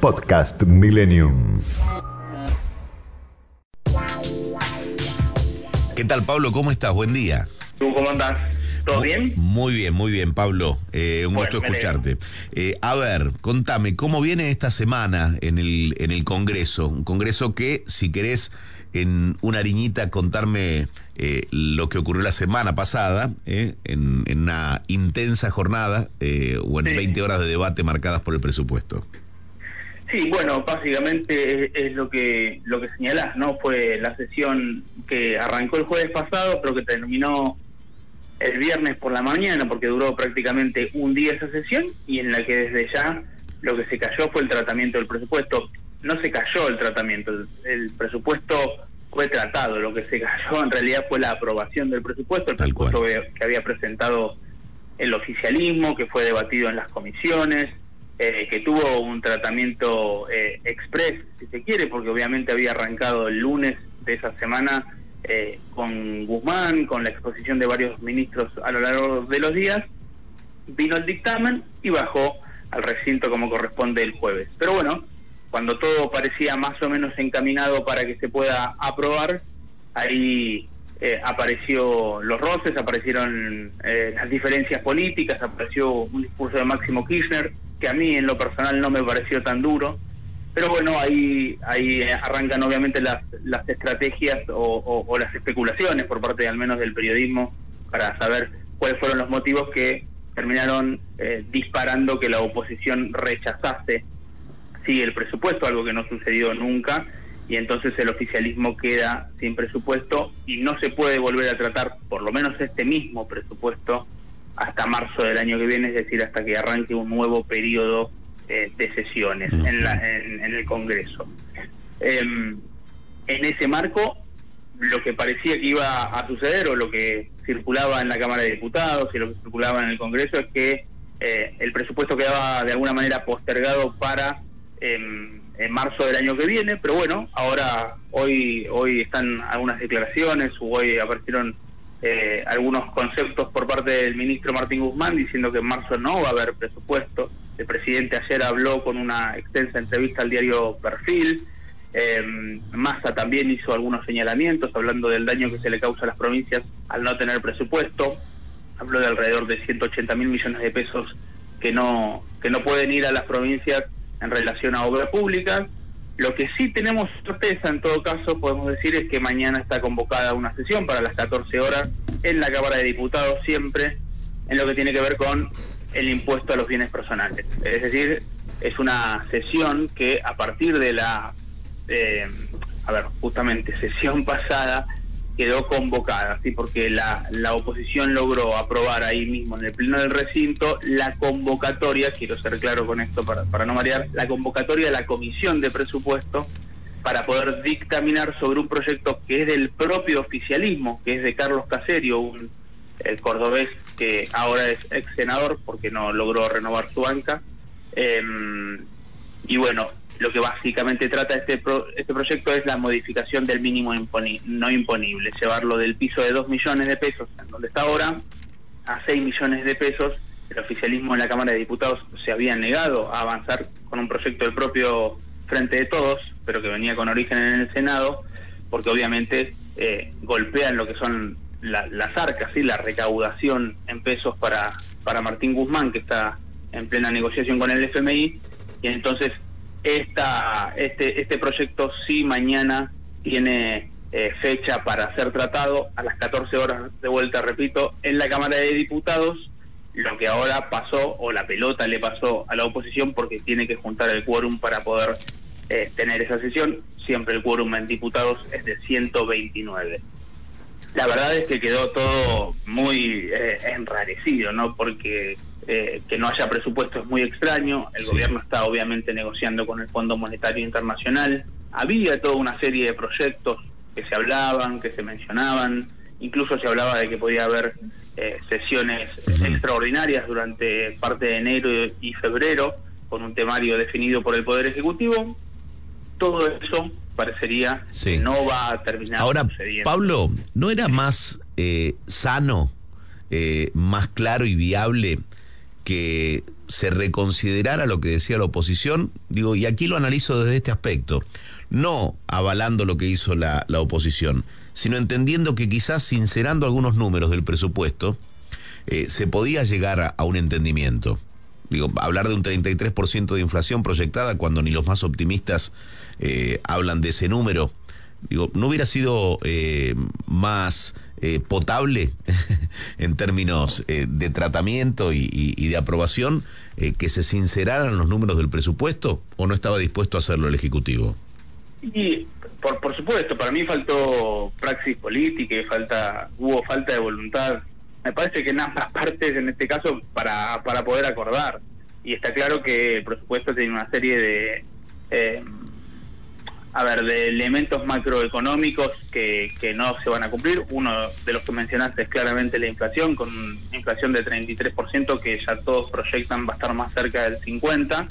Podcast Millennium. ¿Qué tal, Pablo? ¿Cómo estás? Buen día. ¿Tú cómo andás? ¿Todo bien? Muy bien, muy bien, Pablo. Eh, un Bueno, gusto escucharte. Eh, a ver, contame, ¿cómo viene esta semana en el, en el Congreso? Un Congreso que, si querés, en una ariñita contarme eh, lo que ocurrió la semana pasada, eh, en, en una intensa jornada eh, o en Sí. 20 horas de debate marcadas por el presupuesto. Sí, bueno, básicamente es, es lo que lo que señalás, ¿no? Fue la sesión que arrancó el jueves pasado, pero que terminó el viernes por la mañana, porque duró prácticamente un día esa sesión, y en la que desde ya lo que se cayó fue el tratamiento del presupuesto. No se cayó el tratamiento, el, el presupuesto fue tratado, lo que se cayó en realidad fue la aprobación del presupuesto, el Tal presupuesto que había presentado el oficialismo, que fue debatido en las comisiones, eh, que tuvo un tratamiento eh, express, si se quiere, porque obviamente había arrancado el lunes de esa semana eh, con Guzmán, con la exposición de varios ministros a lo largo de los días, vino el dictamen y bajó al recinto como corresponde el jueves. Pero bueno, cuando todo parecía más o menos encaminado para que se pueda aprobar, ahí eh, apareció los roces, aparecieron eh, las diferencias políticas, apareció un discurso de Máximo Kirchner que a mí en lo personal no me pareció tan duro, pero bueno, ahí ahí arrancan obviamente las, las estrategias o, o- o las especulaciones por parte al menos del periodismo para saber cuáles fueron los motivos que terminaron eh, disparando que la oposición rechazase sí el presupuesto, algo que no sucedió nunca, y entonces el oficialismo queda sin presupuesto y no se puede volver a tratar, por lo menos este mismo presupuesto, hasta marzo del año que viene, es decir, hasta que arranque un nuevo periodo eh, de sesiones en, la- en- en el Congreso. Em, en ese marco, lo que parecía que iba a suceder o lo que circulaba en la Cámara de Diputados y lo que circulaba en el Congreso es que eh, el presupuesto quedaba de alguna manera postergado para em, en marzo del año que viene, pero bueno, ahora hoy hoy están algunas declaraciones o hoy aparecieron eh, algunos conceptos por parte del ministro Martín Guzmán diciendo que en marzo no va a haber presupuesto. El presidente ayer habló con una extensa entrevista al diario Perfil. Eh, Massa también hizo algunos señalamientos hablando del daño que se le causa a las provincias al no tener presupuesto. Habló de alrededor de 180 mil millones de pesos que no que no pueden ir a las provincias en relación a obras públicas. Lo que sí tenemos certeza, en todo caso, podemos decir es que mañana está convocada una sesión para las 14 horas en la Cámara de Diputados, siempre en lo que tiene que ver con el impuesto a los bienes personales. Es decir, es una sesión que a partir de la, eh, a ver, justamente sesión pasada quedó convocada, ¿sí? porque la, la oposición logró aprobar ahí mismo en el pleno del recinto la convocatoria, quiero ser claro con esto para, para no marear, la convocatoria de la comisión de presupuesto para poder dictaminar sobre un proyecto que es del propio oficialismo, que es de Carlos Caserio, un el cordobés que ahora es ex senador porque no logró renovar su banca. Eh, y bueno, lo que básicamente trata este pro- este proyecto es la modificación del mínimo imponi- no imponible, llevarlo del piso de 2 millones de pesos, en donde está ahora, a 6 millones de pesos. El oficialismo en la Cámara de Diputados se había negado a avanzar con un proyecto del propio Frente de Todos, pero que venía con origen en el Senado, porque obviamente eh, golpean lo que son la- las arcas, ¿sí? la recaudación en pesos para, para Martín Guzmán, que está en plena negociación con el FMI, y entonces esta, este, este proyecto sí mañana tiene eh, fecha para ser tratado a las 14 horas de vuelta, repito, en la Cámara de Diputados, lo que ahora pasó, o la pelota le pasó a la oposición porque tiene que juntar el quórum para poder eh, tener esa sesión. Siempre el quórum en diputados es de 129. La verdad es que quedó todo muy eh, enrarecido, ¿no? Porque eh, que no haya presupuesto es muy extraño. El gobierno está obviamente negociando con el Fondo Monetario Internacional. Había toda una serie de proyectos que se hablaban, que se mencionaban. Incluso se hablaba de que podía haber eh, sesiones extraordinarias durante parte de enero y febrero con un temario definido por el Poder Ejecutivo. Todo eso parecería que no va a terminar Ahora, Pablo, ¿no era más eh, sano, más claro y viable que se reconsiderara lo que decía la oposición, digo, y aquí lo analizo desde este aspecto, no avalando lo que hizo la, la oposición, sino entendiendo que quizás sincerando algunos números del presupuesto, eh, se podía llegar a, un entendimiento. Digo, hablar de un 33% de inflación proyectada cuando ni los más optimistas eh, hablan de ese número, digo, ¿no hubiera sido eh, más eh, potable en términos eh, de tratamiento y, de aprobación que se sinceraran los números del presupuesto o no estaba dispuesto a hacerlo el Ejecutivo? Y por, por supuesto, para mí faltó praxis política y falta, hubo falta de voluntad. Me parece que en ambas partes, en este caso, para, para poder acordar. Y está claro que el presupuesto tiene una serie de a ver, de elementos macroeconómicos que, que no se van a cumplir. Uno de los que mencionaste es claramente la inflación, con una inflación de 33% que ya todos proyectan va a estar más cerca del 50%.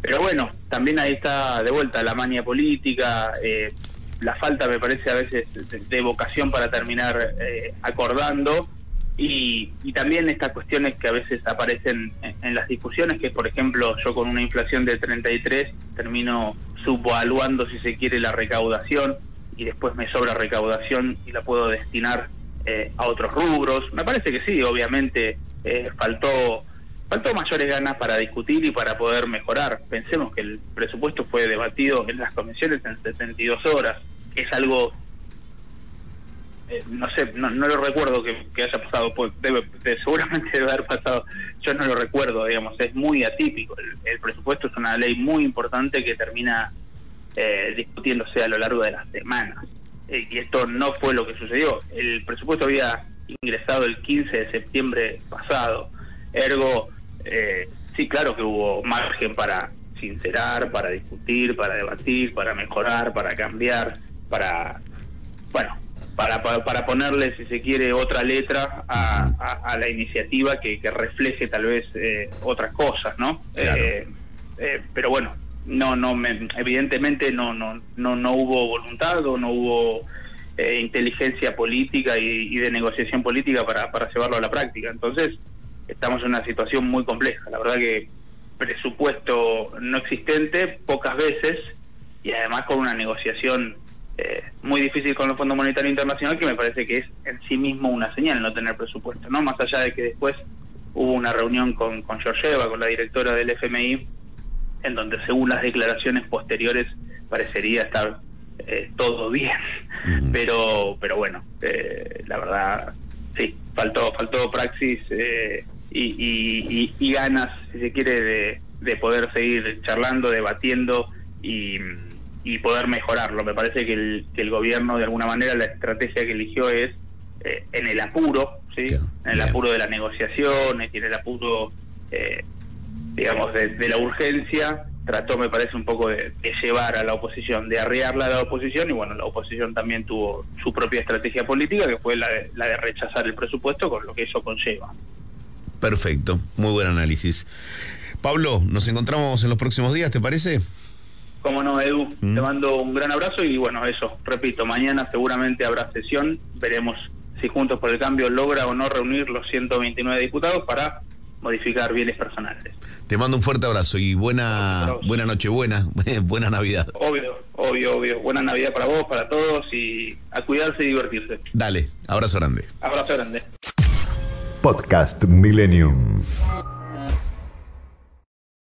Pero bueno, también ahí está de vuelta la mania política, eh, la falta, me parece, a veces de, vocación para terminar eh, acordando. Y, y, también estas cuestiones que a veces aparecen en, en, las discusiones, que por ejemplo yo con una inflación de 33 termino subvaluando, si se quiere, la recaudación y después me sobra recaudación y la puedo destinar eh, a otros rubros. Me parece que sí, obviamente eh, faltó faltó mayores ganas para discutir y para poder mejorar. Pensemos que el presupuesto fue debatido en las comisiones en 72 horas, que es algo eh, no sé, no, lo recuerdo que, haya pasado, pues debe, seguramente debe haber pasado, yo no lo recuerdo, digamos, es muy atípico. El, presupuesto es una ley muy importante que termina eh, discutiéndose a lo largo de las semanas. Eh, y esto no fue lo que sucedió. El presupuesto había ingresado el 15 de septiembre pasado. Ergo, sí, claro que hubo margen para sincerar, para discutir, para debatir, para mejorar, para cambiar, para, bueno, para, para, ponerle, si se quiere, otra letra a, la iniciativa que, refleje tal vez eh, otras cosas, ¿no? Eh, eh, pero bueno, no, no, me, evidentemente no, no, no, no hubo voluntad o no hubo inteligencia política y, de negociación política para, para llevarlo a la práctica. Entonces, estamos en una situación muy compleja. La verdad que presupuesto no existente pocas veces y además con una negociación eh, muy difícil con el Fondo Monetario Internacional, que me parece que es en sí mismo una señal no tener presupuesto, ¿no? Más allá de que después hubo una reunión con, con Georgieva, con la directora del FMI, en donde según las declaraciones posteriores parecería estar eh, todo bien, pero pero bueno, eh, la verdad, sí, faltó faltó praxis y, y, ganas, si se quiere, de, de poder seguir charlando, debatiendo y y poder mejorarlo. Me parece que el, que el gobierno, de alguna manera, la estrategia que eligió es eh, en el apuro, ¿sí? en el apuro de la negociación, en el apuro, eh, digamos, de, la urgencia, trató, me parece, un poco de, llevar a la oposición, de arrearla a la oposición, y bueno, la oposición también tuvo su propia estrategia política, que fue la de, la de rechazar el presupuesto, con lo que eso conlleva. Perfecto, muy buen análisis. Pablo, nos encontramos en los próximos días, ¿te parece? Cómo no, Edu. Mm. Te mando un gran abrazo y bueno, eso, repito, mañana seguramente habrá sesión. Veremos si Juntos por el Cambio logra o no reunir los 129 diputados para modificar bienes personales. Te mando un fuerte abrazo y buena buena noche, buena, buena Navidad. Obvio, obvio, obvio. Buena Navidad para vos, para todos y a cuidarse y divertirse. Dale, abrazo grande. Abrazo grande. Podcast Millennium.